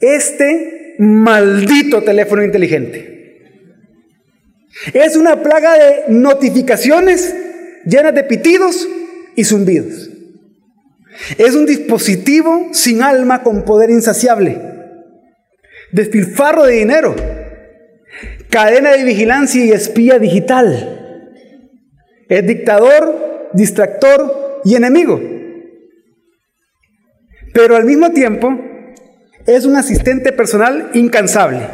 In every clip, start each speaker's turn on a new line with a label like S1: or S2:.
S1: este maldito teléfono inteligente. Es una plaga de notificaciones llenas de pitidos y zumbidos. Es un dispositivo sin alma con poder insaciable. Despilfarro de dinero. Cadena de vigilancia y espía digital. Es dictador, distractor y enemigo. Pero al mismo tiempo es un asistente personal incansable.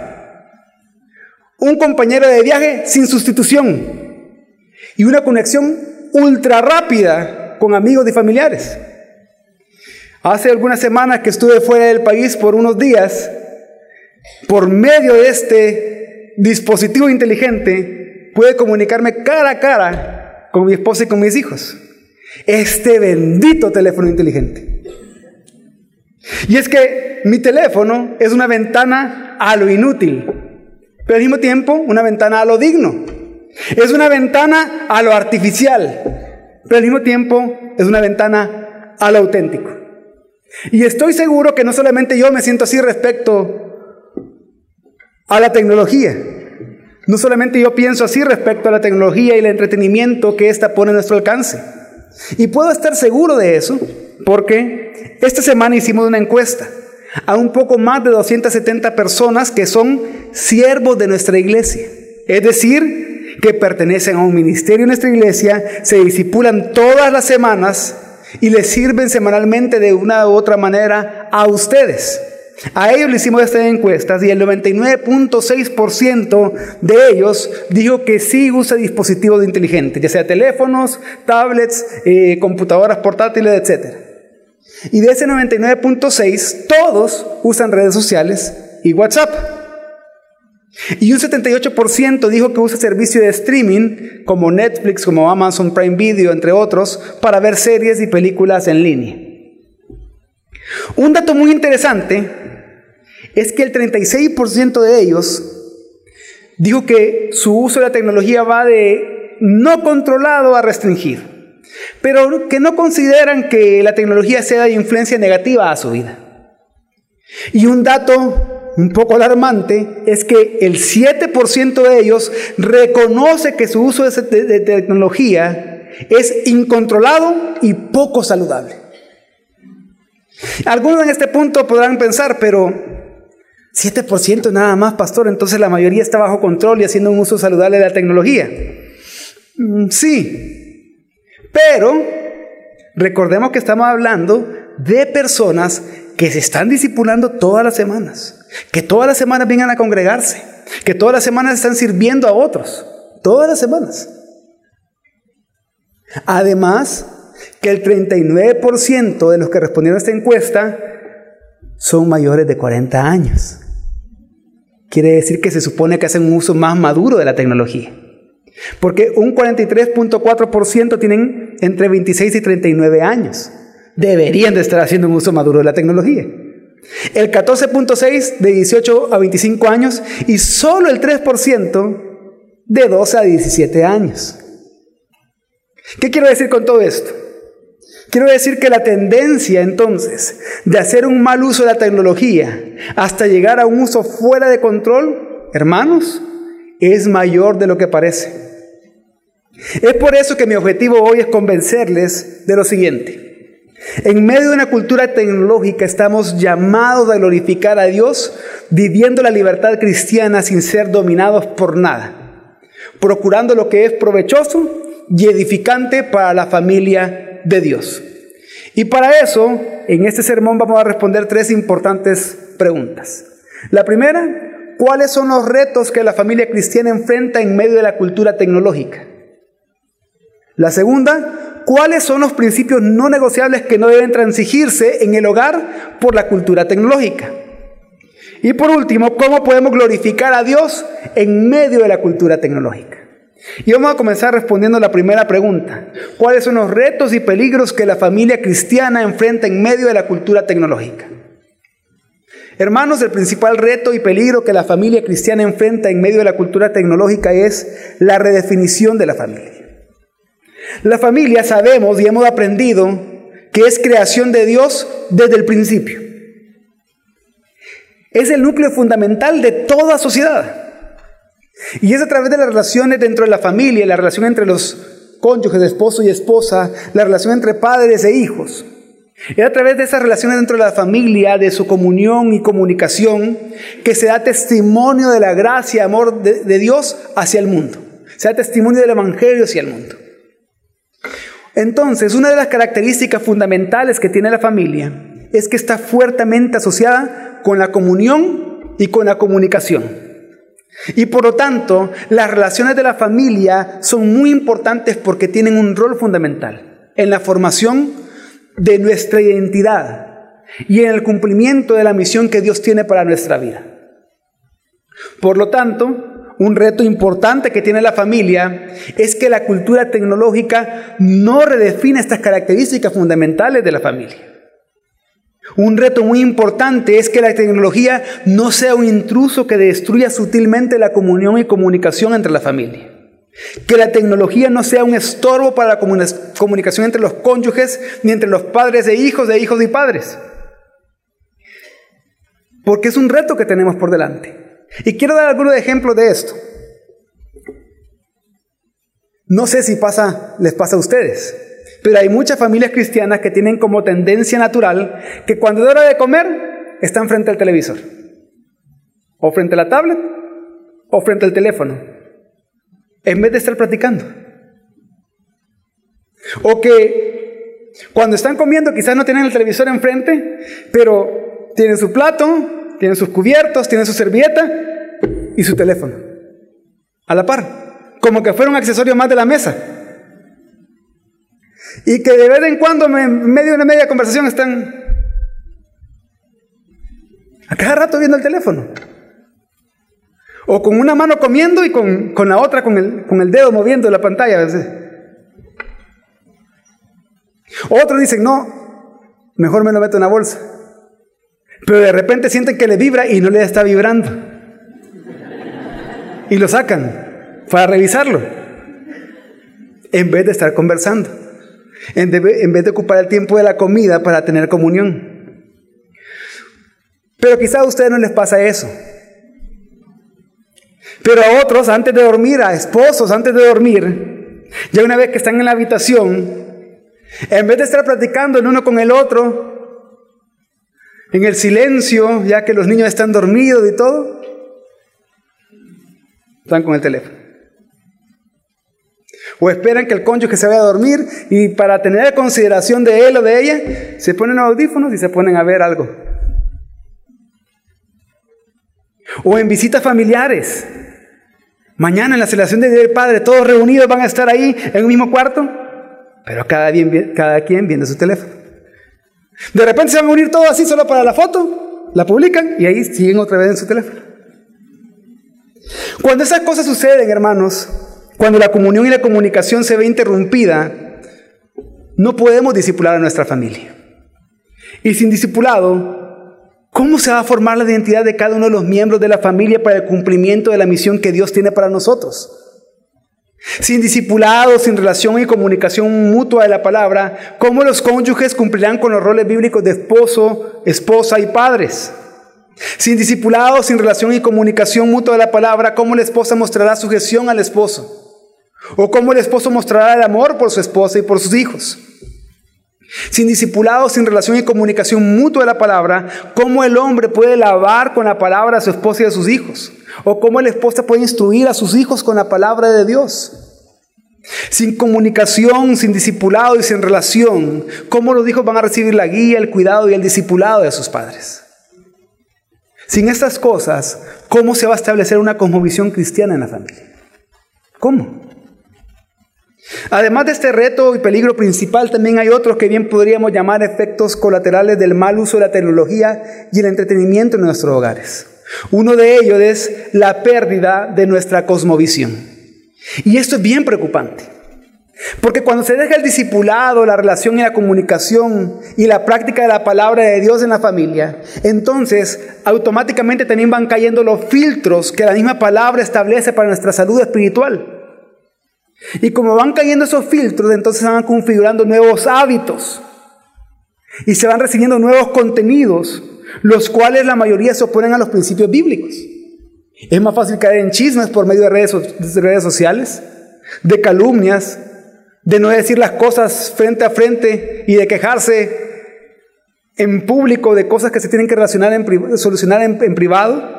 S1: Un compañero de viaje sin sustitución. Y una conexión ultra rápida con amigos y familiares. Hace algunas semanas que estuve fuera del país por unos días, por medio de este dispositivo inteligente, pude comunicarme cara a cara con mi esposa y con mis hijos. Este bendito teléfono inteligente. Y es que mi teléfono es una ventana a lo inútil, pero al mismo tiempo una ventana a lo digno. Es una ventana a lo artificial, pero al mismo tiempo es una ventana a lo auténtico. Y estoy seguro que no solamente yo me siento así respecto a la tecnología. No solamente yo pienso así respecto a la tecnología y el entretenimiento que ésta pone a nuestro alcance. Y puedo estar seguro de eso porque esta semana hicimos una encuesta a un poco más de 270 personas que son siervos de nuestra iglesia. Es decir, que pertenecen a un ministerio en nuestra iglesia, se disipulan todas las semanas y les sirven semanalmente de una u otra manera a ustedes. A ellos le hicimos estas encuestas y el 99.6% de ellos dijo que sí usa dispositivos inteligentes, ya sea teléfonos, tablets, eh, computadoras portátiles, etc. Y de ese 99.6, todos usan redes sociales y WhatsApp. Y un 78% dijo que usa servicio de streaming como Netflix, como Amazon Prime Video, entre otros, para ver series y películas en línea. Un dato muy interesante es que el 36% de ellos dijo que su uso de la tecnología va de no controlado a restringido, pero que no consideran que la tecnología sea de influencia negativa a su vida. Y un dato un poco alarmante es que el 7% de ellos reconoce que su uso de, tecnología es incontrolado y poco saludable. Algunos en este punto podrán pensar, pero 7% nada más, pastor, entonces la mayoría está bajo control y haciendo un uso saludable de la tecnología. Mm, sí, pero recordemos que estamos hablando de personas que se están discipulando todas las semanas, que todas las semanas vengan a congregarse, que todas las semanas están sirviendo a otros, todas las semanas. Además, que el 39% de los que respondieron a esta encuesta son mayores de 40 años. Quiere decir que se supone que hacen un uso más maduro de la tecnología. Porque un 43.4% tienen entre 26 y 39 años deberían de estar haciendo un uso maduro de la tecnología. El 14.6 de 18 a 25 años y solo el 3% de 12 a 17 años. ¿Qué quiero decir con todo esto? Quiero decir que la tendencia entonces de hacer un mal uso de la tecnología hasta llegar a un uso fuera de control, hermanos, es mayor de lo que parece. Es por eso que mi objetivo hoy es convencerles de lo siguiente. En medio de una cultura tecnológica estamos llamados a glorificar a Dios viviendo la libertad cristiana sin ser dominados por nada, procurando lo que es provechoso y edificante para la familia de Dios. Y para eso, en este sermón vamos a responder tres importantes preguntas. La primera, ¿cuáles son los retos que la familia cristiana enfrenta en medio de la cultura tecnológica? La segunda, ¿Cuáles son los principios no negociables que no deben transigirse en el hogar por la cultura tecnológica? Y por último, ¿cómo podemos glorificar a Dios en medio de la cultura tecnológica? Y vamos a comenzar respondiendo la primera pregunta. ¿Cuáles son los retos y peligros que la familia cristiana enfrenta en medio de la cultura tecnológica? Hermanos, el principal reto y peligro que la familia cristiana enfrenta en medio de la cultura tecnológica es la redefinición de la familia. La familia sabemos y hemos aprendido que es creación de Dios desde el principio. es el núcleo fundamental de toda sociedad. Y es a través de las relaciones dentro de la familia, la relación entre los cónyuges, esposo y esposa, la relación entre padres e hijos. Es a través de esas relaciones dentro de la familia, de su comunión y comunicación, que se da testimonio de la gracia y amor de, de Dios hacia el mundo. Se da testimonio del Evangelio hacia el mundo. Entonces, una de las características fundamentales que tiene la familia es que está fuertemente asociada con la comunión y con la comunicación. Y por lo tanto, las relaciones de la familia son muy importantes porque tienen un rol fundamental en la formación de nuestra identidad y en el cumplimiento de la misión que Dios tiene para nuestra vida. Por lo tanto, un reto importante que tiene la familia es que la cultura tecnológica no redefine estas características fundamentales de la familia. Un reto muy importante es que la tecnología no sea un intruso que destruya sutilmente la comunión y comunicación entre la familia. Que la tecnología no sea un estorbo para la comunicación entre los cónyuges ni entre los padres e hijos, de hijos y padres. Porque es un reto que tenemos por delante. Y quiero dar algunos ejemplos de esto. No sé si pasa, les pasa a ustedes, pero hay muchas familias cristianas que tienen como tendencia natural que cuando es hora de comer están frente al televisor, o frente a la tablet, o frente al teléfono, en vez de estar platicando. O que cuando están comiendo quizás no tienen el televisor enfrente, pero tienen su plato, tienen sus cubiertos, tienen su servilleta y su teléfono. A la par, como que fuera un accesorio más de la mesa. Y que de vez en cuando, en medio de una media conversación, están a cada rato viendo el teléfono. O con una mano comiendo y con, la otra con el, con el dedo moviendo la pantalla a. Otros dicen, no, mejor me lo meto en la bolsa. Pero de repente sienten que le vibra y no le está vibrando. Y lo sacan para revisarlo. En vez de estar conversando. En, vez de ocupar el tiempo de la comida para tener comunión. Pero quizá a ustedes no les pasa eso. Pero a otros, antes de dormir, a esposos, antes de dormir, ya una vez que están en la habitación, en vez de estar platicando el uno con el otro, en el silencio, ya que los niños están dormidos y todo, están con el teléfono. O esperan que el cónyuge se vaya a dormir y para tener consideración de él o de ella, se ponen audífonos y se ponen a ver algo. O en visitas familiares. Mañana en la celebración de Día del Padre, todos reunidos van a estar ahí en el mismo cuarto, pero cada, cada quien viendo su teléfono. De repente se van a unir todos así solo para la foto, la publican y ahí siguen otra vez en su teléfono. Cuando esas cosas suceden, hermanos, cuando la comunión y la comunicación se ve interrumpida, no podemos disipular a nuestra familia. Y sin discipulado, ¿cómo se va a formar la identidad de cada uno de los miembros de la familia para el cumplimiento de la misión que Dios tiene para nosotros? Sin discipulado, sin relación y comunicación mutua de la palabra, ¿cómo los cónyuges cumplirán con los roles bíblicos de esposo, esposa y padres? Sin discipulado, sin relación y comunicación mutua de la palabra, ¿cómo la esposa mostrará sujeción al esposo? ¿O cómo el esposo mostrará el amor por su esposa y por sus hijos? Sin discipulado, sin relación y comunicación mutua de la palabra, ¿cómo el hombre puede lavar con la palabra a su esposa y a sus hijos? ¿O cómo la esposa puede instruir a sus hijos con la palabra de Dios? Sin comunicación, sin discipulado y sin relación, ¿cómo los hijos van a recibir la guía, el cuidado y el discipulado de sus padres? Sin estas cosas, ¿cómo se va a establecer una cosmovisión cristiana en la familia? ¿Cómo? Además de este reto y peligro principal, también hay otros que bien podríamos llamar efectos colaterales del mal uso de la tecnología y el entretenimiento en nuestros hogares. Uno de ellos es la pérdida de nuestra cosmovisión. Y esto es bien preocupante. Porque cuando se deja el discipulado, la relación y la comunicación y la práctica de la palabra de Dios en la familia, entonces automáticamente también van cayendo los filtros que la misma palabra establece para nuestra salud espiritual. Y como van cayendo esos filtros, entonces se van configurando nuevos hábitos y se van recibiendo nuevos contenidos los cuales la mayoría se oponen a los principios bíblicos. Es más fácil caer en chismes por medio de redes, de redes sociales, de calumnias, de no decir las cosas frente a frente y de quejarse en público de cosas que se tienen que relacionar en, solucionar en, privado.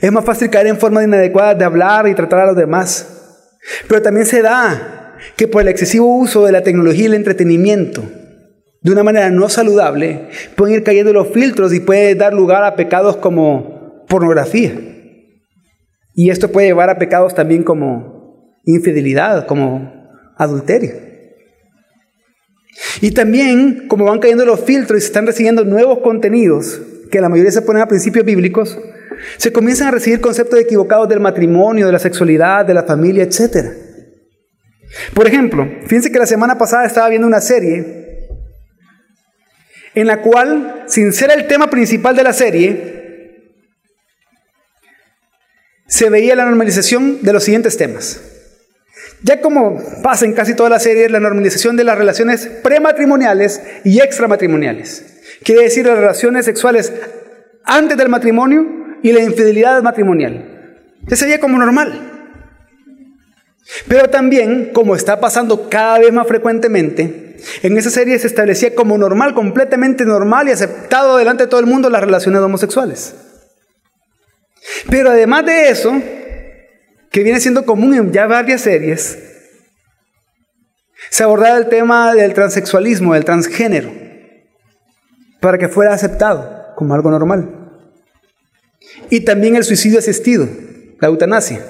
S1: Es más fácil caer en forma inadecuada de hablar y tratar a los demás. Pero también se da que por el excesivo uso de la tecnología y el entretenimiento, de una manera no saludable, pueden ir cayendo los filtros y puede dar lugar a pecados como pornografía. Y esto puede llevar a pecados también como infidelidad, como adulterio. Y también, como van cayendo los filtros y se están recibiendo nuevos contenidos, que la mayoría se ponen a principios bíblicos, se comienzan a recibir conceptos equivocados del matrimonio, de la sexualidad, de la familia, etc. Por ejemplo, fíjense que la semana pasada estaba viendo una serie en la cual, sin ser el tema principal de la serie, se veía la normalización de los siguientes temas. Ya como pasa en casi todas las series, la normalización de las relaciones prematrimoniales y extramatrimoniales. Quiere decir las relaciones sexuales antes del matrimonio y la infidelidad matrimonial. Eso sería como normal. Pero también, como está pasando cada vez más frecuentemente, en esa serie se establecía como normal, completamente normal y aceptado delante de todo el mundo las relaciones homosexuales. Pero además de eso, que viene siendo común en ya varias series, se abordaba el tema del transexualismo, del transgénero, para que fuera aceptado como algo normal. Y también el suicidio asistido, la eutanasia,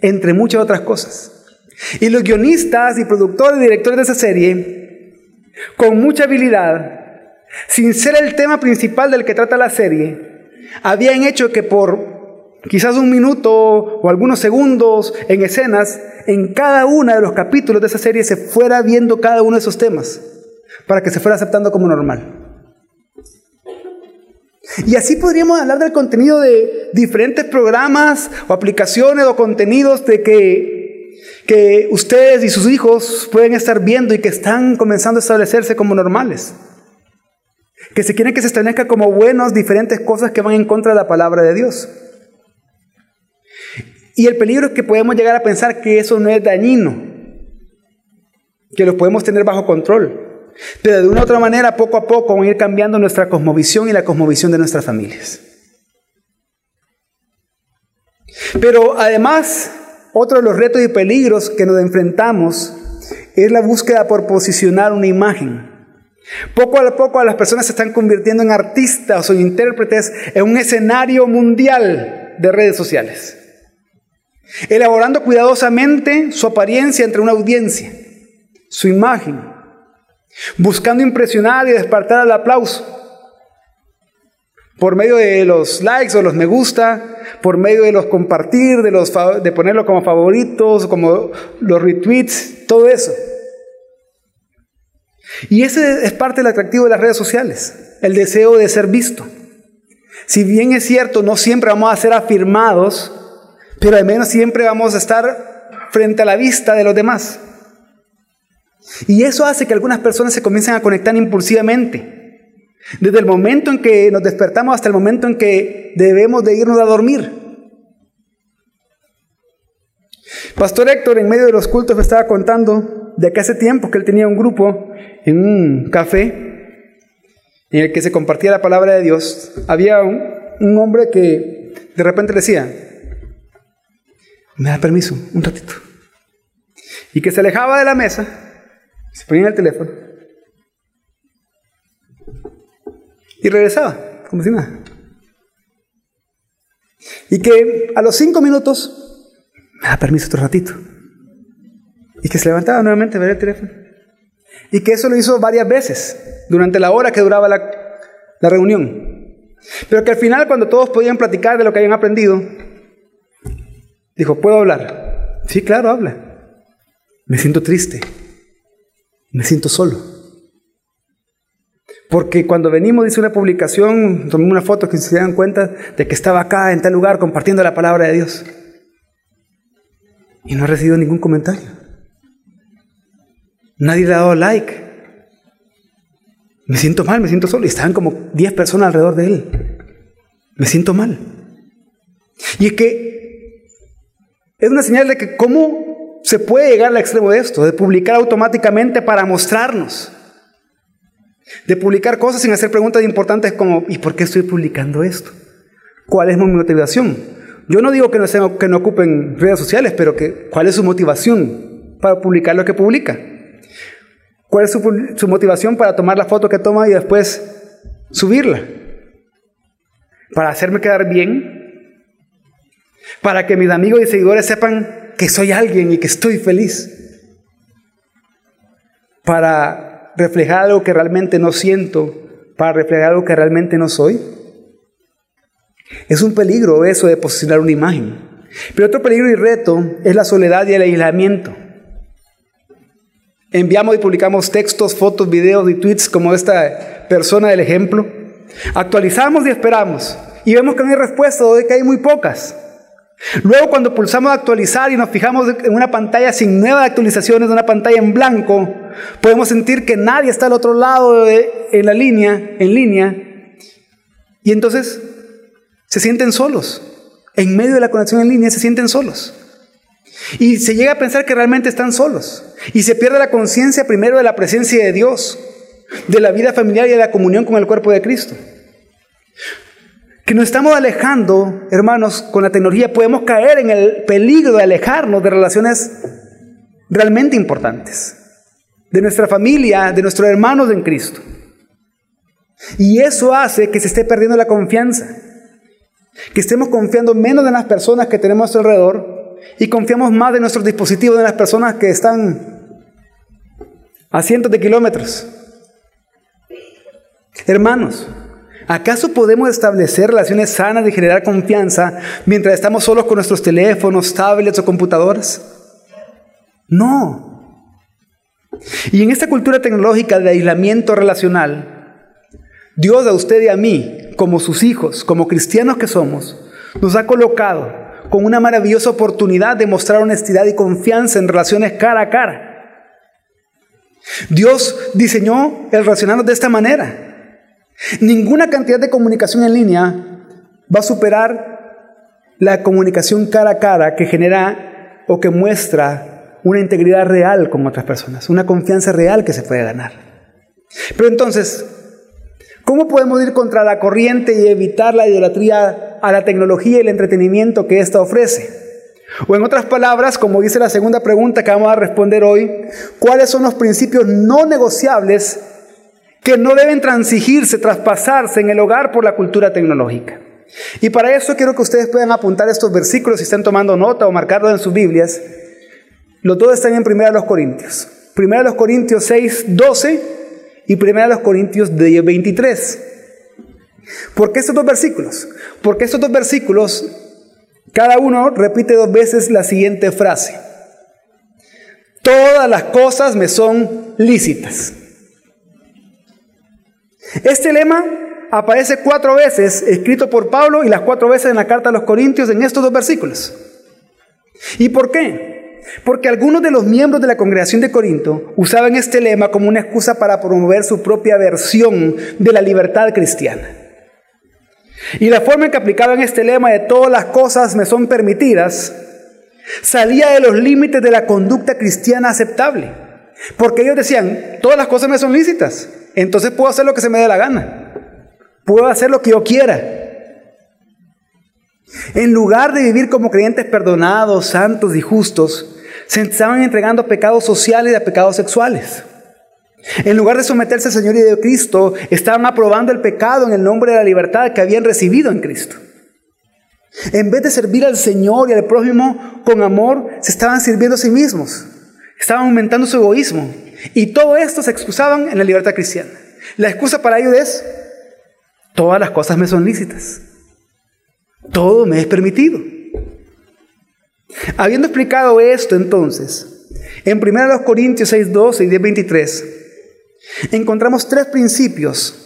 S1: entre muchas otras cosas. Y los guionistas y productores y directores de esa serie, con mucha habilidad, sin ser el tema principal del que trata la serie, habían hecho que por quizás un minuto o algunos segundos en escenas, en cada uno de los capítulos de esa serie se fuera viendo cada uno de esos temas, para que se fuera aceptando como normal. Y así podríamos hablar del contenido de diferentes programas o aplicaciones o contenidos de que, que ustedes y sus hijos pueden estar viendo y que están comenzando a establecerse como normales. Que se quieren que se establezca como buenos diferentes cosas que van en contra de la palabra de Dios. Y el peligro es que podemos llegar a pensar que eso no es dañino, que lo podemos tener bajo control. Pero de una u otra manera, poco a poco, van a ir cambiando nuestra cosmovisión y la cosmovisión de nuestras familias. Pero además, otro de los retos y peligros que nos enfrentamos es la búsqueda por posicionar una imagen. Poco a poco las personas se están convirtiendo en artistas o intérpretes en un escenario mundial de redes sociales, elaborando cuidadosamente su apariencia entre una audiencia, su imagen, buscando impresionar y despertar el aplauso. Por medio de los likes o los me gusta, por medio de los compartir, de, los, de como favoritos, como los retweets, todo eso. Y ese es parte del atractivo de las redes sociales, el deseo de ser visto. Si bien es cierto, no siempre vamos a ser afirmados, pero al menos siempre vamos a estar frente a la vista de los demás. Y eso hace que algunas personas se comiencen a conectar impulsivamente. Desde el momento en que nos despertamos hasta el momento en que debemos de irnos a dormir. Pastor Héctor en medio de los cultos me estaba contando de que hace tiempo que él tenía un grupo en un café en el que se compartía la palabra de Dios. Había un, hombre que de repente le decía, me da permiso, un ratito. Y que se alejaba de la mesa se ponía el teléfono y regresaba, como si nada. Y que a los cinco minutos me da permiso otro ratito. Y que se levantaba nuevamente a ver el teléfono. Y que eso lo hizo varias veces durante la hora que duraba la, la reunión. Pero que al final, cuando todos podían platicar de lo que habían aprendido, dijo, ¿puedo hablar? Sí, claro, habla. Me siento triste me siento solo. Porque cuando venimos, dice una publicación, tomé una foto que se dan cuenta de que estaba acá en tal lugar compartiendo la palabra de Dios. Y no he recibido ningún comentario. Nadie le ha dado like. Me siento mal, me siento solo. Y estaban como 10 personas alrededor de él. Me siento mal. Y es que es una señal de que cómo se puede llegar al extremo de esto, de publicar automáticamente para mostrarnos. De publicar cosas sin hacer preguntas importantes como, ¿y por qué estoy publicando esto? ¿Cuál es mi motivación? Yo no digo que no, que no ocupen redes sociales, pero que, ¿cuál es su motivación para publicar lo que publica? ¿Cuál es su, motivación para tomar la foto que toma y después subirla? ¿Para hacerme quedar bien? ¿Para que mis amigos y seguidores sepan que soy alguien y que estoy feliz? ¿Para reflejar algo que realmente no siento? ¿Para reflejar algo que realmente no soy? Es un peligro eso de posicionar una imagen. Pero otro peligro y reto es la soledad y el aislamiento. Enviamos y publicamos textos, fotos, videos y tweets como esta persona del ejemplo. Actualizamos y esperamos. Y vemos que no hay respuesta o que hay muy pocas. Luego cuando pulsamos actualizar y nos fijamos en una pantalla sin nuevas actualizaciones, una pantalla en blanco, podemos sentir que nadie está al otro lado de, en la línea, en línea. Y entonces se sienten solos. En medio de la conexión en línea se sienten solos. Y se llega a pensar que realmente están solos. Y se pierde la conciencia primero de la presencia de Dios, de la vida familiar y de la comunión con el cuerpo de Cristo. Que nos estamos alejando, hermanos, con la tecnología podemos caer en el peligro de alejarnos de relaciones realmente importantes, de nuestra familia, de nuestros hermanos en Cristo. Y eso hace que se esté perdiendo la confianza, que estemos confiando menos en las personas que tenemos a nuestro alrededor y confiamos más en nuestros dispositivos, en las personas que están a cientos de kilómetros. Hermanos, ¿acaso podemos establecer relaciones sanas y generar confianza mientras estamos solos con nuestros teléfonos, tablets o computadoras? No. Y en esta cultura tecnológica de aislamiento relacional, Dios a usted y a mí, como sus hijos, como cristianos que somos, nos ha colocado con una maravillosa oportunidad de mostrar honestidad y confianza en relaciones cara a cara. Dios diseñó el relacionarnos de esta manera. Ninguna cantidad de comunicación en línea va a superar la comunicación cara a cara que genera o que muestra una integridad real con otras personas, una confianza real que se puede ganar. Pero entonces, ¿Cómo podemos ir contra la corriente y evitar la idolatría a la tecnología y el entretenimiento que ésta ofrece? O en otras palabras, como dice la segunda pregunta que vamos a responder hoy, ¿cuáles son los principios no negociables que no deben transigirse, traspasarse en el hogar por la cultura tecnológica? Y para eso quiero que ustedes puedan apuntar estos versículos si están tomando nota o marcarlos en sus Biblias. Los dos están en 1 Corintios. 1 Corintios 6, 12 y 1 Corintios 10, 23. ¿Por qué estos dos versículos? Porque estos dos versículos, cada uno repite dos veces la siguiente frase. Todas las cosas me son lícitas. Este lema aparece cuatro veces escrito por Pablo y las cuatro veces en la carta a los Corintios en estos dos versículos. ¿Y por qué? Porque algunos de los miembros de la congregación de Corinto usaban este lema como una excusa para promover su propia versión de la libertad cristiana. Y la forma en que aplicaban este lema de todas las cosas me son permitidas salía de los límites de la conducta cristiana aceptable. Porque ellos decían, todas las cosas me son lícitas, entonces puedo hacer lo que se me dé la gana. Puedo hacer lo que yo quiera. En lugar de vivir como creyentes perdonados, santos y justos, se estaban entregando a pecados sociales y a pecados sexuales. En lugar de someterse al Señor y de Cristo, estaban aprobando el pecado en el nombre de la libertad que habían recibido en Cristo. En vez de servir al Señor y al prójimo con amor, se estaban sirviendo a sí mismos. Estaban aumentando su egoísmo. Y todo esto se excusaban en la libertad cristiana. La excusa para ello es, todas las cosas me son lícitas. Todo me es permitido. Habiendo explicado esto entonces, en 1 Corintios 6, 12 y 10, 23, encontramos tres principios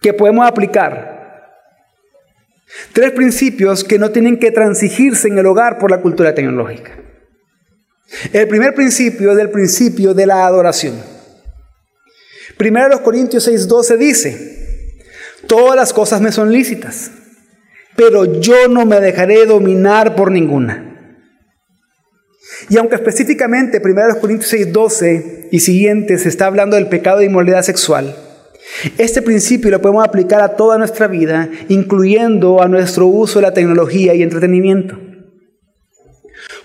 S1: que podemos aplicar. Tres principios que no tienen que transigirse en el hogar por la cultura tecnológica. El primer principio es el principio de la adoración. Primero los Corintios 6:12 dice, todas las cosas me son lícitas, pero yo no me dejaré dominar por ninguna. Y aunque específicamente 1 Corintios 6:12 y siguientes está hablando del pecado de inmoralidad sexual, este principio lo podemos aplicar a toda nuestra vida, incluyendo a nuestro uso de la tecnología y entretenimiento.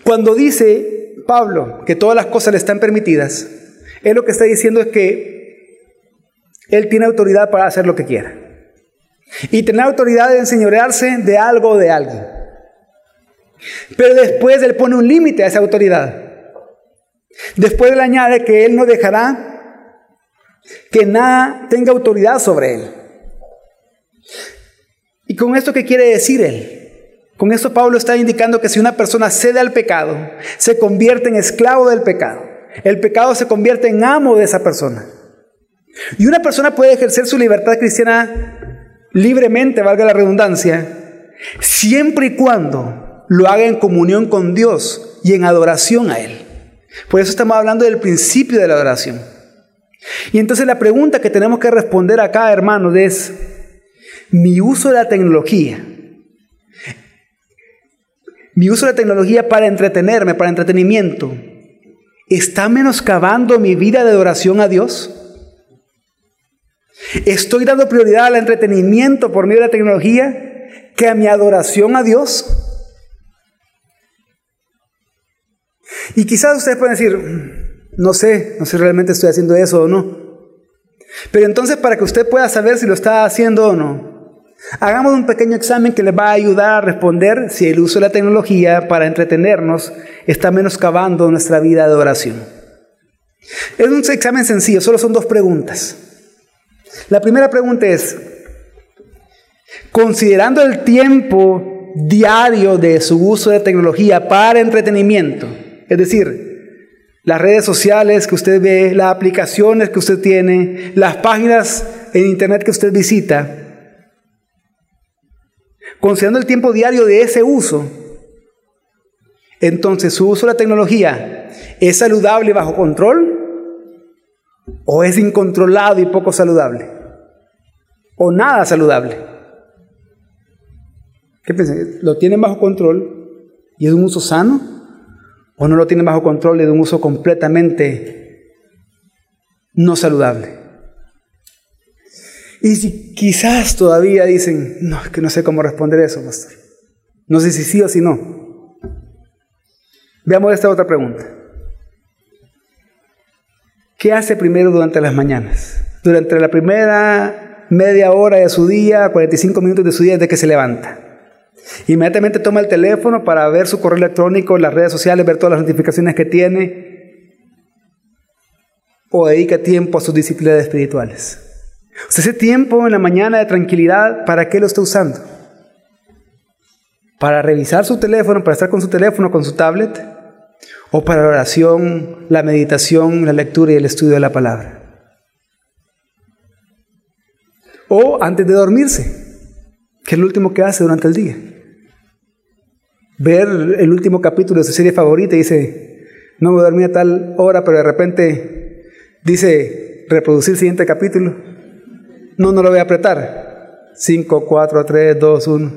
S1: Cuando dice Pablo que todas las cosas le están permitidas, él lo que está diciendo es que él tiene autoridad para hacer lo que quiera. Y tener autoridad de enseñorearse de algo o de alguien. Pero después él pone un límite a esa autoridad. Después él añade que él no dejará que nada tenga autoridad sobre él. ¿Y con esto qué quiere decir él? Con esto Pablo está indicando que si una persona cede al pecado, se convierte en esclavo del pecado. El pecado se convierte en amo de esa persona. Y una persona puede ejercer su libertad cristiana libremente, valga la redundancia, siempre y cuando lo haga en comunión con Dios y en adoración a Él. Por eso estamos hablando del principio de la adoración. Y entonces la pregunta que tenemos que responder acá, hermanos, es, mi uso de la tecnología, mi uso de tecnología para entretenerme, para entretenimiento, ¿está menoscabando mi vida de adoración a Dios? ¿Estoy dando prioridad al entretenimiento por medio de la tecnología que a mi adoración a Dios? Y quizás ustedes pueden decir, no sé, no sé si realmente estoy haciendo eso o no. Pero entonces para que usted pueda saber si lo está haciendo o no, hagamos un pequeño examen que le va a ayudar a responder si el uso de la tecnología para entretenernos está menoscabando nuestra vida de oración. Es un examen sencillo, solo son dos preguntas. La primera pregunta es, considerando el tiempo diario de su uso de tecnología para entretenimiento, es decir, las redes sociales que usted ve, las aplicaciones que usted tiene, las páginas en internet que usted visita, considerando el tiempo diario de ese uso, entonces su uso de la tecnología es saludable y bajo control o es incontrolado y poco saludable o nada saludable. ¿Qué piensan? ¿Lo tienen bajo control y es un uso sano? o no lo tienen bajo control y de un uso completamente no saludable. Y si quizás todavía dicen, no, es que no sé cómo responder eso, pastor. No sé si sí o si no. Veamos esta otra pregunta. ¿Qué hace primero durante las mañanas? Durante la primera media hora de su día, 45 minutos de su día desde que se levanta. Inmediatamente toma el teléfono para ver su correo electrónico, las redes sociales, ver todas las notificaciones que tiene. O dedica tiempo a sus disciplinas espirituales. Ese tiempo en la mañana de tranquilidad, ¿para qué lo está usando? ¿Para revisar su teléfono, para estar con su teléfono, con su tablet? ¿O para la oración, la meditación, la lectura y el estudio de la palabra? ¿O antes de dormirse? ¿Qué es lo último que hace durante el día? ver el último capítulo de su serie favorita y dice, no me dormí a tal hora, pero de repente dice, reproducir el siguiente capítulo. No, no lo voy a apretar. 5, 4, 3, 2, 1.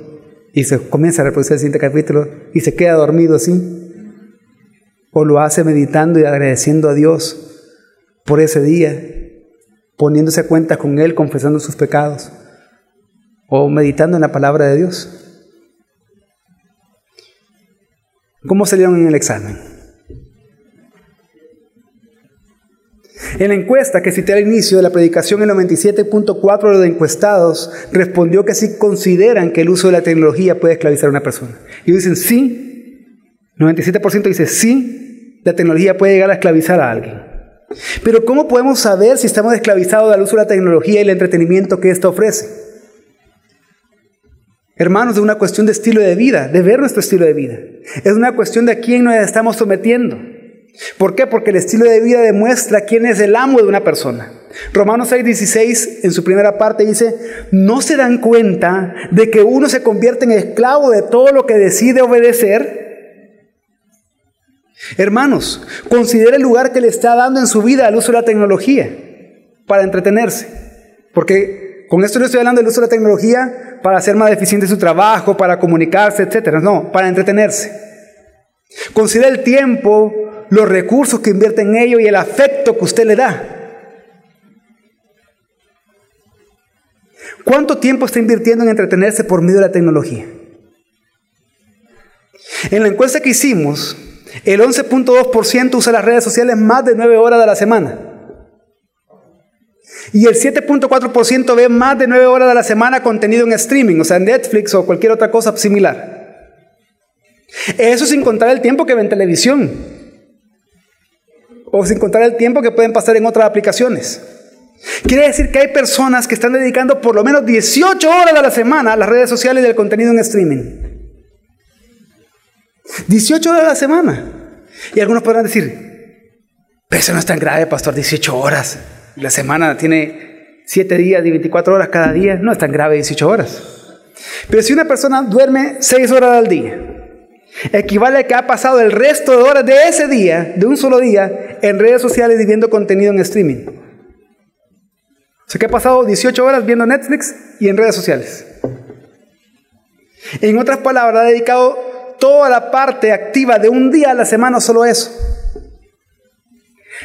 S1: Y se comienza a reproducir el siguiente capítulo y se queda dormido así. O lo hace meditando y agradeciendo a Dios por ese día, poniéndose a cuenta con Él, confesando sus pecados. O meditando en la palabra de Dios. ¿Cómo salieron en el examen? En la encuesta que cité al inicio de la predicación, el 97.4 de los encuestados respondió que sí consideran que el uso de la tecnología puede esclavizar a una persona. Y dicen sí, 97% dice sí, la tecnología puede llegar a esclavizar a alguien. Pero ¿cómo podemos saber si estamos esclavizados al uso de la tecnología y el entretenimiento que ésta ofrece? Hermanos, es una cuestión de estilo de vida, de ver nuestro estilo de vida. Es una cuestión de a quién nos estamos sometiendo. ¿Por qué? Porque el estilo de vida demuestra quién es el amo de una persona. Romanos 6:16 en su primera parte dice, no se dan cuenta de que uno se convierte en esclavo de todo lo que decide obedecer. Hermanos, considere el lugar que le está dando en su vida al uso de la tecnología. para entretenerse. Porque con esto no estoy hablando del uso de la tecnología para hacer más eficiente su trabajo, para comunicarse, etc. No, para entretenerse. Considera el tiempo, los recursos que invierte en ello y el afecto que usted le da. ¿Cuánto tiempo está invirtiendo en entretenerse por medio de la tecnología? En la encuesta que hicimos, el 11.2% usa las redes sociales más de 9 horas de la semana. Y el 7.4% ve más de 9 horas de la semana contenido en streaming, o sea, en Netflix o cualquier otra cosa similar. Eso sin contar el tiempo que ven televisión. O sin contar el tiempo que pueden pasar en otras aplicaciones. Quiere decir que hay personas que están dedicando por lo menos 18 horas a la semana a las redes sociales y al contenido en streaming. 18 horas a la semana. Y algunos podrán decir, pero eso no es tan grave, pastor, 18 horas. La semana tiene 7 días y 24 horas cada día. No es tan grave 18 horas. Pero si una persona duerme 6 horas al día, equivale a que ha pasado el resto de horas de ese día, de un solo día, en redes sociales y viendo contenido en streaming. O sea que ha pasado 18 horas viendo Netflix y en redes sociales. En otras palabras, ha dedicado toda la parte activa de un día a la semana solo eso.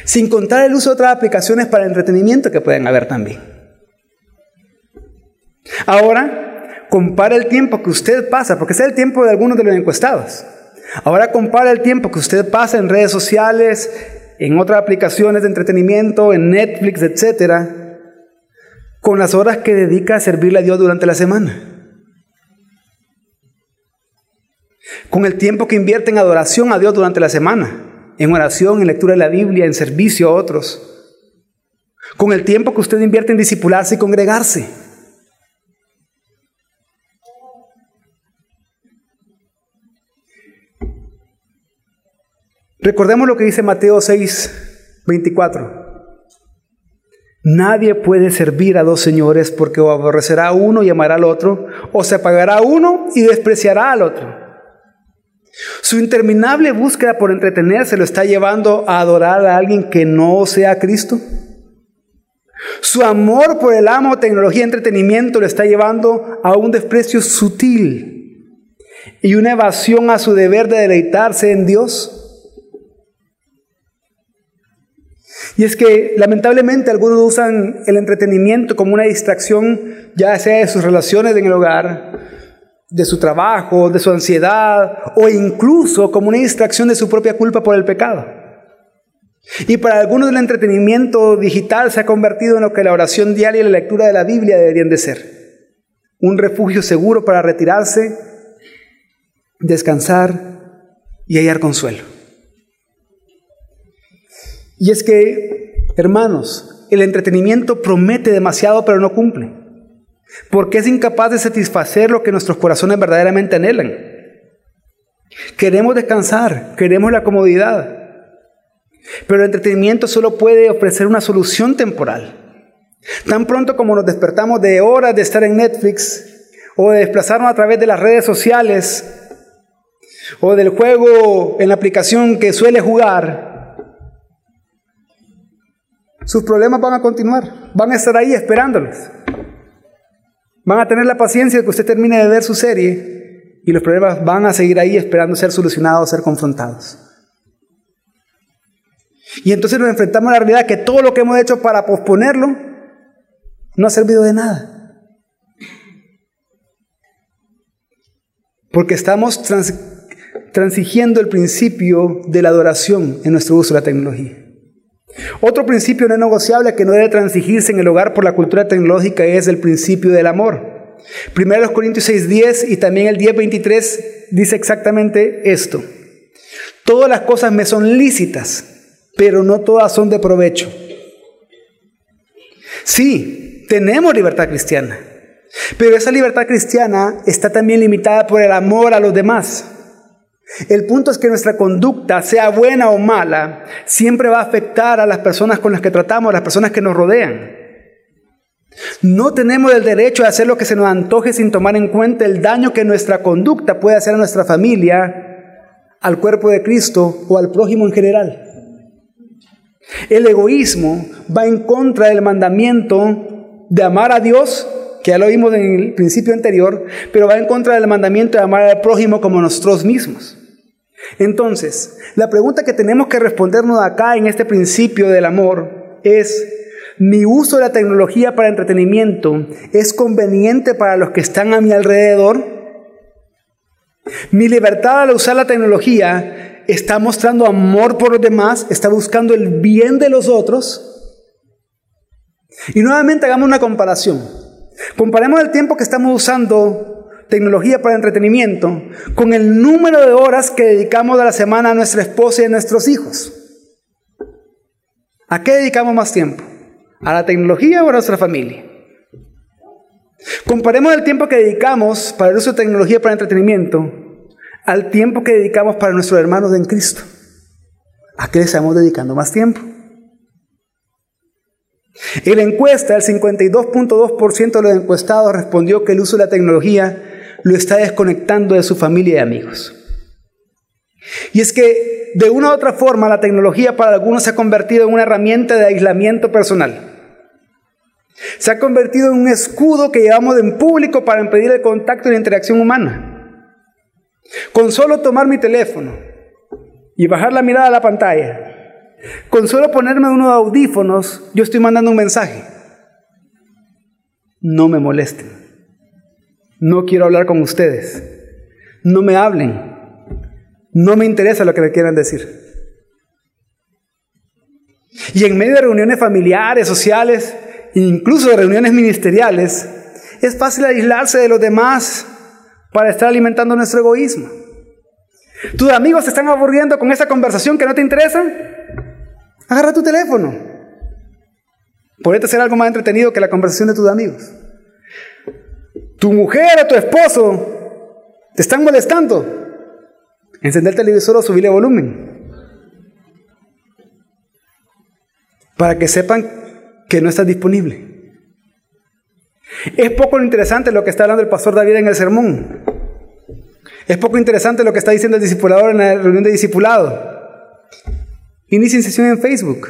S1: Sin contar el uso de otras aplicaciones para entretenimiento que pueden haber también. Ahora, compara el tiempo que usted pasa, porque ese es el tiempo de algunos de los encuestados. Ahora compara el tiempo que usted pasa en redes sociales, en otras aplicaciones de entretenimiento, en Netflix, etcétera, con las horas que dedica a servirle a Dios durante la semana. Con el tiempo que invierte en adoración a Dios durante la semana, en oración, en lectura de la Biblia, en servicio a otros. Con el tiempo que usted invierte en discipularse y congregarse. Recordemos lo que dice Mateo 6, 24. Nadie puede servir a dos señores porque o aborrecerá a uno y amará al otro, o se apagará uno y despreciará al otro. Su interminable búsqueda por entretenerse lo está llevando a adorar a alguien que no sea Cristo. Su amor por el amo, tecnología entretenimiento lo está llevando a un desprecio sutil y una evasión a su deber de deleitarse en Dios. Y es que lamentablemente algunos usan el entretenimiento como una distracción, ya sea de sus relaciones en el hogar, de su trabajo, de su ansiedad o incluso como una distracción de su propia culpa por el pecado. Y para algunos el entretenimiento digital se ha convertido en lo que la oración diaria y la lectura de la Biblia deberían de ser. Un refugio seguro para retirarse, descansar y hallar consuelo. Y es que, hermanos, el entretenimiento promete demasiado pero no cumple porque es incapaz de satisfacer lo que nuestros corazones verdaderamente anhelan. Queremos descansar, queremos la comodidad, pero el entretenimiento solo puede ofrecer una solución temporal. Tan pronto como nos despertamos de horas de estar en Netflix o de desplazarnos a través de las redes sociales o del juego en la aplicación que suele jugar, sus problemas van a continuar, van a estar ahí esperándolos. Van a tener la paciencia de que usted termine de ver su serie y los problemas van a seguir ahí esperando ser solucionados, ser confrontados. Y entonces nos enfrentamos a la realidad que todo lo que hemos hecho para posponerlo no ha servido de nada. Porque estamos transigiendo el principio de la adoración en nuestro uso de la tecnología. Otro principio no negociable que no debe transigirse en el hogar por la cultura tecnológica es el principio del amor. Primero los Corintios 6:10 y también el 10:23 dice exactamente esto. Todas las cosas me son lícitas, pero no todas son de provecho. Sí, tenemos libertad cristiana, pero esa libertad cristiana está también limitada por el amor a los demás. El punto es que nuestra conducta, sea buena o mala, siempre va a afectar a las personas con las que tratamos, a las personas que nos rodean. No tenemos el derecho a hacer lo que se nos antoje sin tomar en cuenta el daño que nuestra conducta puede hacer a nuestra familia, al cuerpo de Cristo o al prójimo en general. El egoísmo va en contra del mandamiento de amar a Dios, que ya lo vimos en el principio anterior, pero va en contra del mandamiento de amar al prójimo como nosotros mismos. Entonces, la pregunta que tenemos que respondernos acá en este principio del amor es, ¿mi uso de la tecnología para entretenimiento es conveniente para los que están a mi alrededor? ¿Mi libertad al usar la tecnología está mostrando amor por los demás? ¿Está buscando el bien de los otros? Y nuevamente hagamos una comparación. Comparemos el tiempo que estamos usando tecnología para entretenimiento con el número de horas que dedicamos a la semana a nuestra esposa y a nuestros hijos. ¿A qué dedicamos más tiempo? ¿A la tecnología o a nuestra familia? Comparemos el tiempo que dedicamos para el uso de tecnología para entretenimiento al tiempo que dedicamos para nuestros hermanos en Cristo. ¿A qué le estamos dedicando más tiempo? En la encuesta, el 52.2% de los encuestados respondió que el uso de la tecnología lo está desconectando de su familia y amigos. Y es que de una u otra forma la tecnología para algunos se ha convertido en una herramienta de aislamiento personal. Se ha convertido en un escudo que llevamos en público para impedir el contacto y la interacción humana. Con solo tomar mi teléfono y bajar la mirada a la pantalla, con solo ponerme unos audífonos, yo estoy mandando un mensaje. No me molesten. No quiero hablar con ustedes. No me hablen. No me interesa lo que me quieran decir. Y en medio de reuniones familiares, sociales, incluso de reuniones ministeriales, es fácil aislarse de los demás para estar alimentando nuestro egoísmo. ¿Tus amigos se están aburriendo con esa conversación que no te interesa? Agarra tu teléfono. Podría ser algo más entretenido que la conversación de tus amigos tu mujer o tu esposo te están molestando, encender el televisor o subirle volumen. Para que sepan que no estás disponible. Es poco interesante lo que está hablando el pastor David en el sermón. Es poco interesante lo que está diciendo el discipulador en la reunión de discipulado. Inicien sesión en Facebook.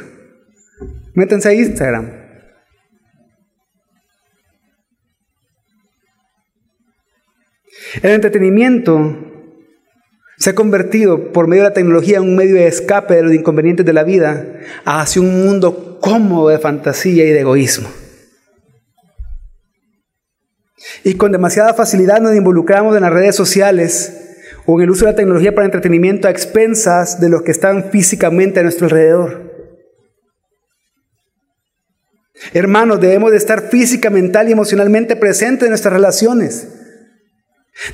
S1: Métanse a Instagram. El entretenimiento se ha convertido por medio de la tecnología en un medio de escape de los inconvenientes de la vida hacia un mundo cómodo de fantasía y de egoísmo. Y con demasiada facilidad nos involucramos en las redes sociales o en el uso de la tecnología para entretenimiento a expensas de los que están físicamente a nuestro alrededor. Hermanos, debemos de estar física, mental y emocionalmente presentes en nuestras relaciones.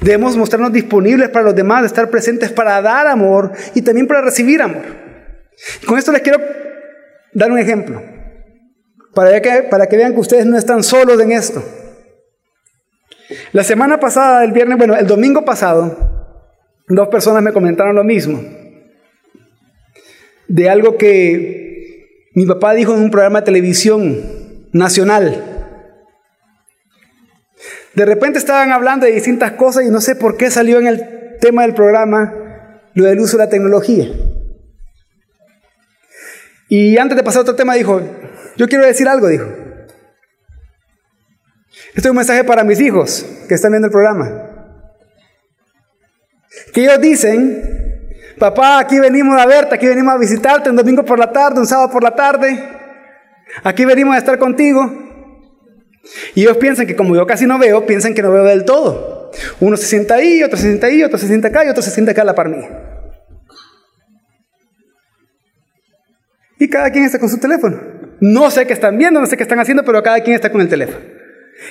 S1: Debemos mostrarnos disponibles para los demás, estar presentes para dar amor y también para recibir amor. con esto les quiero dar un ejemplo, para que, para que vean que ustedes no están solos en esto. La semana pasada, el viernes, bueno, el domingo pasado, dos personas me comentaron lo mismo, de algo que mi papá dijo en un programa de televisión nacional. De repente estaban hablando de distintas cosas y no sé por qué salió en el tema del programa lo del uso de la tecnología. Y antes de pasar a otro tema dijo, yo quiero decir algo, dijo. Este es un mensaje para mis hijos que están viendo el programa. Que ellos dicen, papá, aquí venimos a verte, aquí venimos a visitarte un domingo por la tarde, un sábado por la tarde. Aquí venimos a estar contigo. Y ellos piensan que como yo casi no veo, piensan que no veo del todo. Uno se sienta ahí, otro se sienta ahí, otro se sienta acá y otro se sienta acá a la par mía. Y cada quien está con su teléfono. No sé qué están viendo, no sé qué están haciendo, pero cada quien está con el teléfono.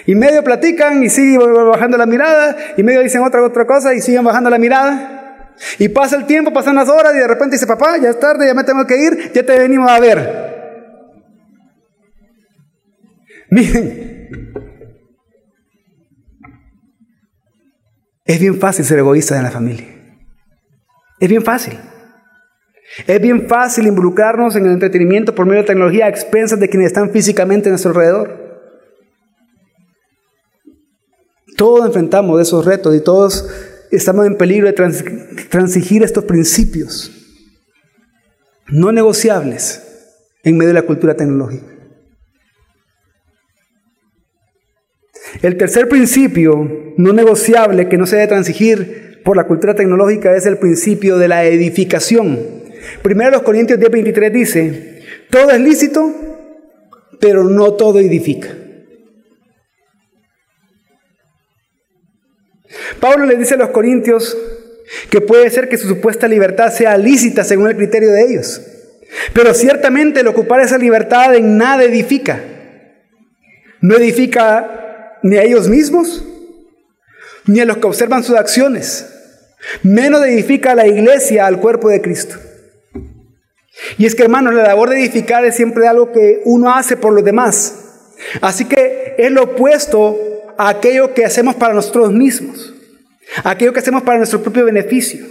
S1: Y medio platican y siguen bajando la mirada, y medio dicen otra otra cosa y siguen bajando la mirada. Y pasa el tiempo, pasan las horas y de repente dice, papá, ya es tarde, ya me tengo que ir, ya te venimos a ver. Miren, Es bien fácil ser egoísta en la familia. Es bien fácil. Es bien fácil involucrarnos en el entretenimiento por medio de tecnología a expensas de quienes están físicamente a nuestro alrededor. Todos enfrentamos esos retos y todos estamos en peligro de transigir estos principios no negociables en medio de la cultura tecnológica. El tercer principio no negociable que no se debe transigir por la cultura tecnológica es el principio de la edificación. Primero los Corintios 10:23 dice, todo es lícito, pero no todo edifica. Pablo le dice a los Corintios que puede ser que su supuesta libertad sea lícita según el criterio de ellos, pero ciertamente el ocupar esa libertad en nada edifica. No edifica ni a ellos mismos, ni a los que observan sus acciones. Menos edifica a la iglesia, al cuerpo de Cristo. Y es que, hermanos, la labor de edificar es siempre algo que uno hace por los demás. Así que es lo opuesto a aquello que hacemos para nosotros mismos, aquello que hacemos para nuestro propio beneficio.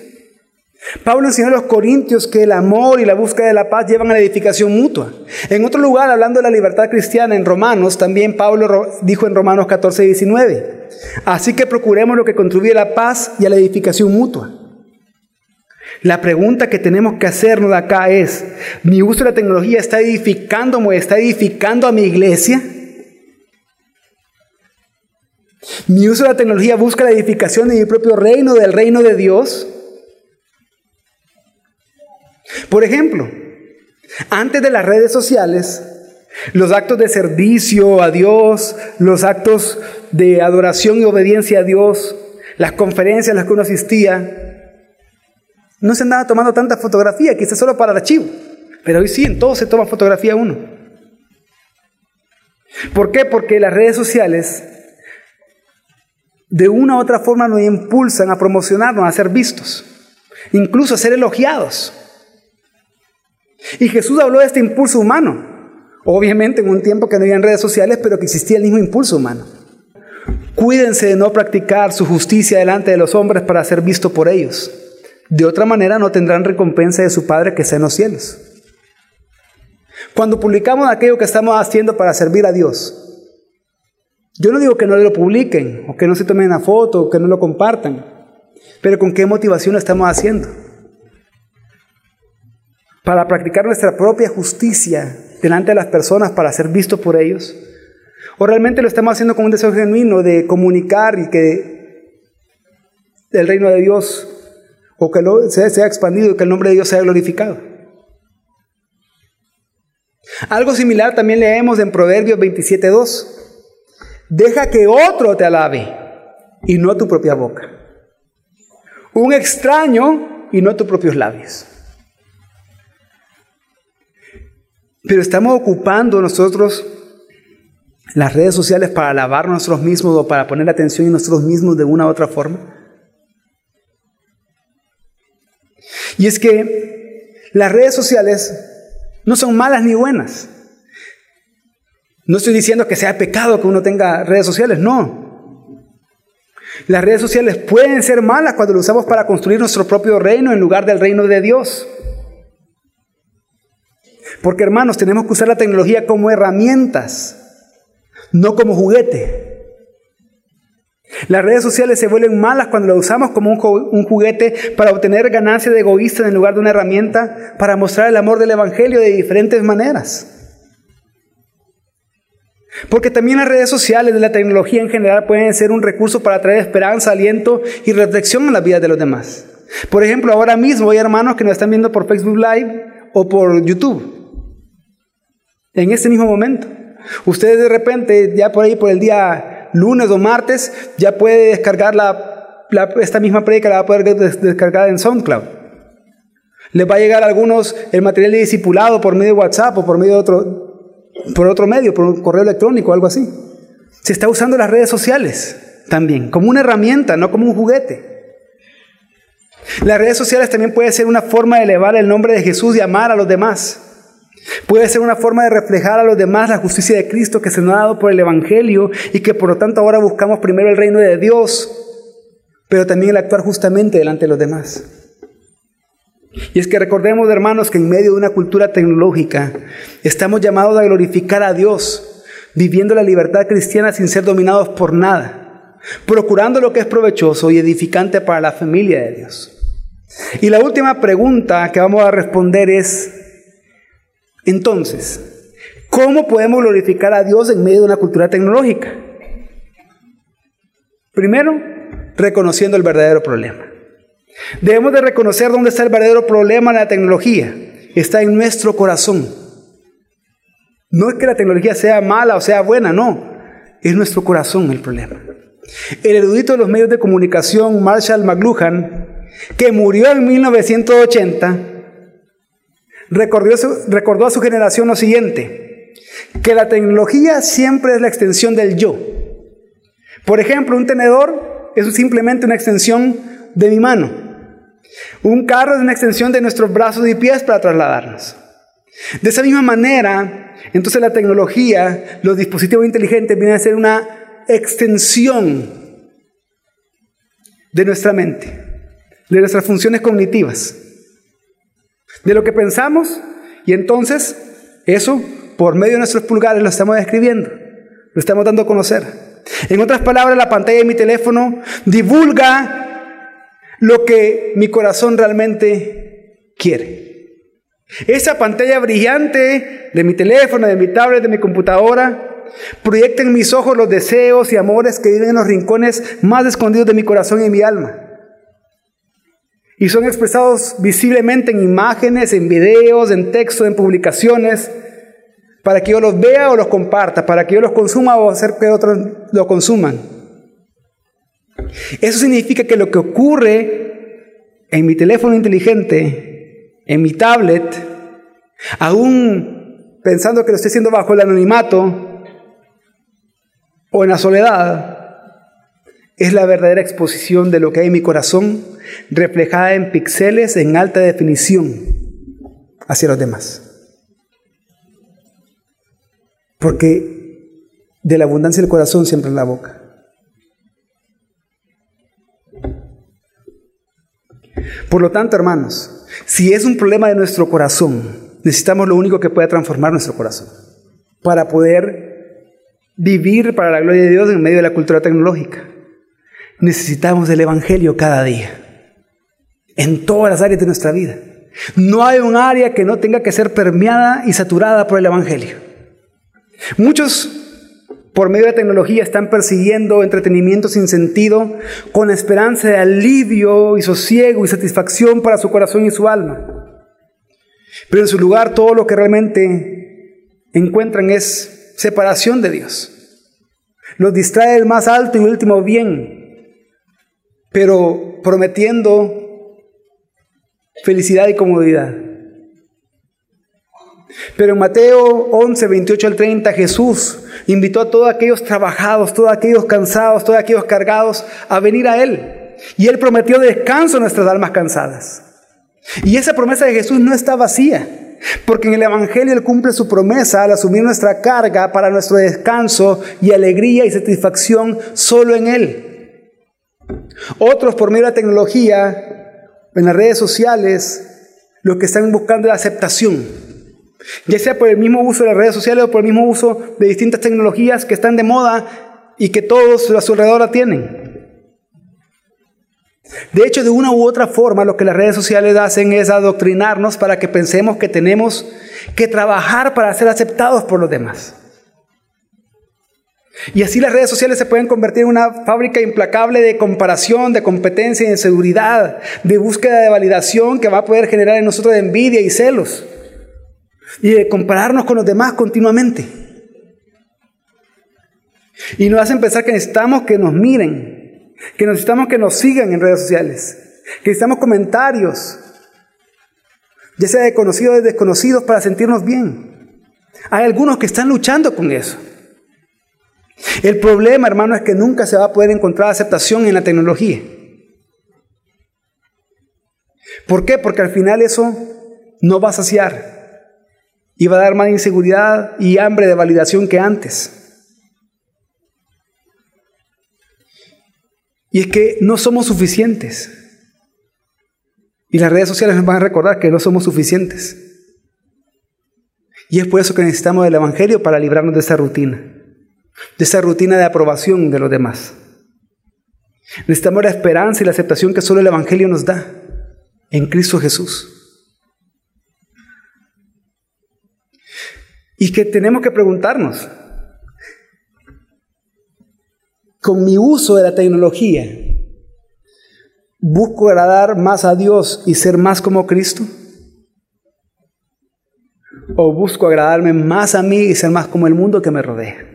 S1: Pablo enseñó a los corintios que el amor y la búsqueda de la paz llevan a la edificación mutua. En otro lugar, hablando de la libertad cristiana en Romanos, también Pablo dijo en Romanos 14, 19, así que procuremos lo que contribuye a la paz y a la edificación mutua. La pregunta que tenemos que hacernos acá es, ¿mi uso de la tecnología está edificándome, está edificando a mi iglesia? ¿Mi uso de la tecnología busca la edificación de mi propio reino, del reino de Dios? Por ejemplo, antes de las redes sociales, los actos de servicio a Dios, los actos de adoración y obediencia a Dios, las conferencias a las que uno asistía, no se andaba tomando tanta fotografía, quizás solo para el archivo. Pero hoy sí, en todo se toma fotografía uno. ¿Por qué? Porque las redes sociales de una u otra forma nos impulsan a promocionarnos, a ser vistos, incluso a ser elogiados. Y Jesús habló de este impulso humano. Obviamente en un tiempo que no había redes sociales, pero que existía el mismo impulso humano. Cuídense de no practicar su justicia delante de los hombres para ser visto por ellos. De otra manera no tendrán recompensa de su Padre que está en los cielos. Cuando publicamos aquello que estamos haciendo para servir a Dios, yo no digo que no lo publiquen, o que no se tomen una foto, o que no lo compartan, pero con qué motivación lo estamos haciendo para practicar nuestra propia justicia delante de las personas para ser visto por ellos? ¿O realmente lo estamos haciendo con un deseo genuino de comunicar y que el reino de Dios o que sea, sea expandido y que el nombre de Dios sea glorificado? Algo similar también leemos en Proverbios 27.2. Deja que otro te alabe y no tu propia boca. Un extraño y no tus propios labios. Pero estamos ocupando nosotros las redes sociales para alabar nosotros mismos o para poner atención en nosotros mismos de una u otra forma. Y es que las redes sociales no son malas ni buenas. No estoy diciendo que sea pecado que uno tenga redes sociales, no. Las redes sociales pueden ser malas cuando lo usamos para construir nuestro propio reino en lugar del reino de Dios. Porque hermanos, tenemos que usar la tecnología como herramientas, no como juguete. Las redes sociales se vuelven malas cuando las usamos como un juguete para obtener ganancias de egoísta en lugar de una herramienta para mostrar el amor del Evangelio de diferentes maneras. Porque también las redes sociales de la tecnología en general pueden ser un recurso para traer esperanza, aliento y reflexión en la vida de los demás. Por ejemplo, ahora mismo hay hermanos que nos están viendo por Facebook Live o por YouTube en ese mismo momento. Ustedes de repente, ya por ahí, por el día lunes o martes, ya puede descargar la, esta misma prédica, la va a poder descargar en SoundCloud. Les va a llegar a algunos el material de discipulado por medio de WhatsApp o por medio de otro, por otro medio, por un correo electrónico o algo así. Se está usando las redes sociales también, como una herramienta, no como un juguete. Las redes sociales también puede ser una forma de elevar el nombre de Jesús y amar a los demás. Puede ser una forma de reflejar a los demás la justicia de Cristo que se nos ha dado por el Evangelio y que por lo tanto ahora buscamos primero el reino de Dios, pero también el actuar justamente delante de los demás. Y es que recordemos, hermanos, que en medio de una cultura tecnológica estamos llamados a glorificar a Dios, viviendo la libertad cristiana sin ser dominados por nada, procurando lo que es provechoso y edificante para la familia de Dios. Y la última pregunta que vamos a responder es, Entonces, ¿cómo podemos glorificar a Dios en medio de una cultura tecnológica? Primero, reconociendo el verdadero problema. Debemos de reconocer dónde está el verdadero problema de la tecnología. Está en nuestro corazón. No es que la tecnología sea mala o sea buena, no. Es nuestro corazón el problema. El erudito de los medios de comunicación, Marshall McLuhan, que murió en 1980, recordó, a su generación lo siguiente, que la tecnología siempre es la extensión del yo. Por ejemplo, un tenedor es simplemente una extensión de mi mano. Un carro es una extensión de nuestros brazos y pies para trasladarnos. De esa misma manera, entonces la tecnología, los dispositivos inteligentes vienen a ser una extensión de nuestra mente, de nuestras funciones cognitivas, de lo que pensamos y entonces eso por medio de nuestros pulgares lo estamos describiendo, lo estamos dando a conocer. En otras palabras, la pantalla de mi teléfono divulga lo que mi corazón realmente quiere. Esa pantalla brillante de mi teléfono, de mi tablet, de mi computadora, proyecta en mis ojos los deseos y amores que viven en los rincones más escondidos de mi corazón y mi alma. Y son expresados visiblemente en imágenes, en videos, en texto, en publicaciones, para que yo los vea o los comparta, para que yo los consuma o hacer que otros lo consuman. Eso significa que lo que ocurre en mi teléfono inteligente, en mi tablet, aún pensando que lo estoy haciendo bajo el anonimato o en la soledad, es la verdadera exposición de lo que hay en mi corazón, reflejada en píxeles en alta definición hacia los demás. Porque de la abundancia del corazón siempre en la boca. Por lo tanto, hermanos, si es un problema de nuestro corazón, necesitamos lo único que pueda transformar nuestro corazón para poder vivir para la gloria de Dios en medio de la cultura tecnológica. Necesitamos el Evangelio cada día, en todas las áreas de nuestra vida. No hay un área que no tenga que ser permeada y saturada por el Evangelio. Muchos por medio de tecnología están persiguiendo entretenimiento sin sentido con esperanza de alivio y sosiego y satisfacción para su corazón y su alma. Pero en su lugar todo lo que realmente encuentran es separación de Dios. Los distrae el más alto y último bien, pero prometiendo felicidad y comodidad. Pero en Mateo 11, 28 al 30, Jesús invitó a todos aquellos trabajados, todos aquellos cansados, todos aquellos cargados a venir a Él. Y Él prometió descanso a nuestras almas cansadas. Y esa promesa de Jesús no está vacía, porque en el Evangelio Él cumple su promesa al asumir nuestra carga para nuestro descanso y alegría y satisfacción solo en Él. Otros por medio de la tecnología, en las redes sociales, lo que están buscando es aceptación ya sea por el mismo uso de las redes sociales o por el mismo uso de distintas tecnologías que están de moda y que todos a su alrededor la tienen. De hecho, de una u otra forma, lo que las redes sociales hacen es adoctrinarnos para que pensemos que tenemos que trabajar para ser aceptados por los demás. Y así las redes sociales se pueden convertir en una fábrica implacable de comparación, de competencia, de inseguridad, de búsqueda de validación que va a poder generar en nosotros envidia y celos y de compararnos con los demás continuamente. Y nos hacen pensar que necesitamos que nos miren, que necesitamos que nos sigan en redes sociales, que necesitamos comentarios, ya sea de conocidos o de desconocidos, para sentirnos bien. Hay algunos que están luchando con eso. El problema, hermano, es que nunca se va a poder encontrar aceptación en la tecnología. ¿Por qué? Porque al final eso no va a saciar y va a dar más inseguridad y hambre de validación que antes. Y es que no somos suficientes. Y las redes sociales nos van a recordar que no somos suficientes. Y es por eso que necesitamos el Evangelio para librarnos de esa rutina, de esa rutina de aprobación de los demás. Necesitamos la esperanza y la aceptación que solo el Evangelio nos da en Cristo Jesús. Y que tenemos que preguntarnos, con mi uso de la tecnología, ¿busco agradar más a Dios y ser más como Cristo? ¿O busco agradarme más a mí y ser más como el mundo que me rodea?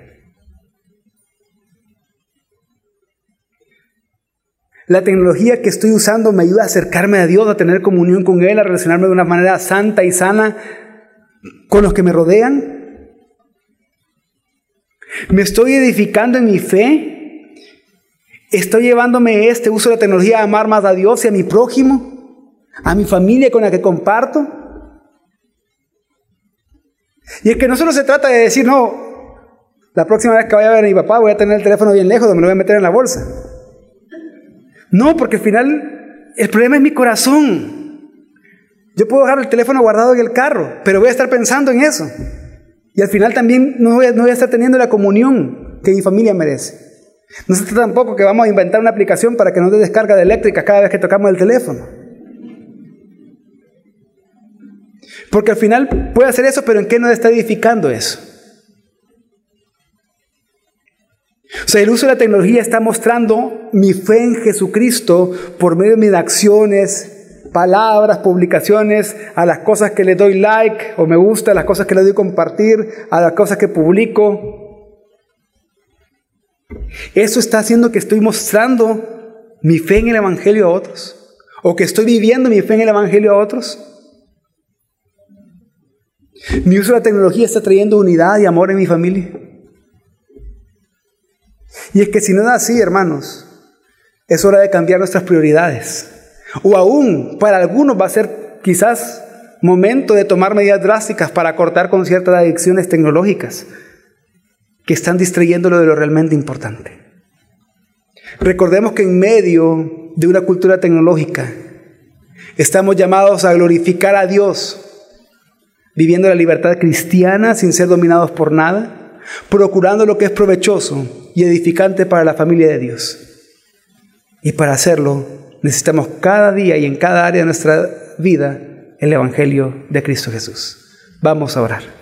S1: La tecnología que estoy usando me ayuda a acercarme a Dios, a tener comunión con Él, a relacionarme de una manera santa y sana con los que me rodean. ¿Me estoy edificando en mi fe? ¿Estoy llevándome este uso de la tecnología a amar más a Dios y a mi prójimo? ¿A mi familia con la que comparto? Y es que no solo se trata de decir, no, la próxima vez que vaya a ver a mi papá voy a tener el teléfono bien lejos, me lo voy a meter en la bolsa. No, porque al final el problema es mi corazón. Yo puedo dejar el teléfono guardado en el carro, pero voy a estar pensando en eso. Y al final también no voy a, estar teniendo la comunión que mi familia merece. No se trata tampoco que vamos a inventar una aplicación para que nos dé descarga de eléctrica cada vez que tocamos el teléfono. Porque al final puede hacer eso, pero ¿en qué nos está edificando eso? O sea, el uso de la tecnología está mostrando mi fe en Jesucristo por medio de mis acciones, palabras, publicaciones, a las cosas que le doy like o me gusta, a las cosas que le doy compartir, a las cosas que publico. Eso está haciendo que estoy mostrando mi fe en el Evangelio a otros. O que estoy viviendo mi fe en el Evangelio a otros. Mi uso de la tecnología está trayendo unidad y amor en mi familia. Y es que si no es así, hermanos, es hora de cambiar nuestras prioridades. O aún, para algunos va a ser quizás momento de tomar medidas drásticas para cortar con ciertas adicciones tecnológicas que están distrayéndolo de lo realmente importante. Recordemos que en medio de una cultura tecnológica estamos llamados a glorificar a Dios, viviendo la libertad cristiana sin ser dominados por nada, procurando lo que es provechoso y edificante para la familia de Dios. Y para hacerlo necesitamos cada día y en cada área de nuestra vida el Evangelio de Cristo Jesús. Vamos a orar.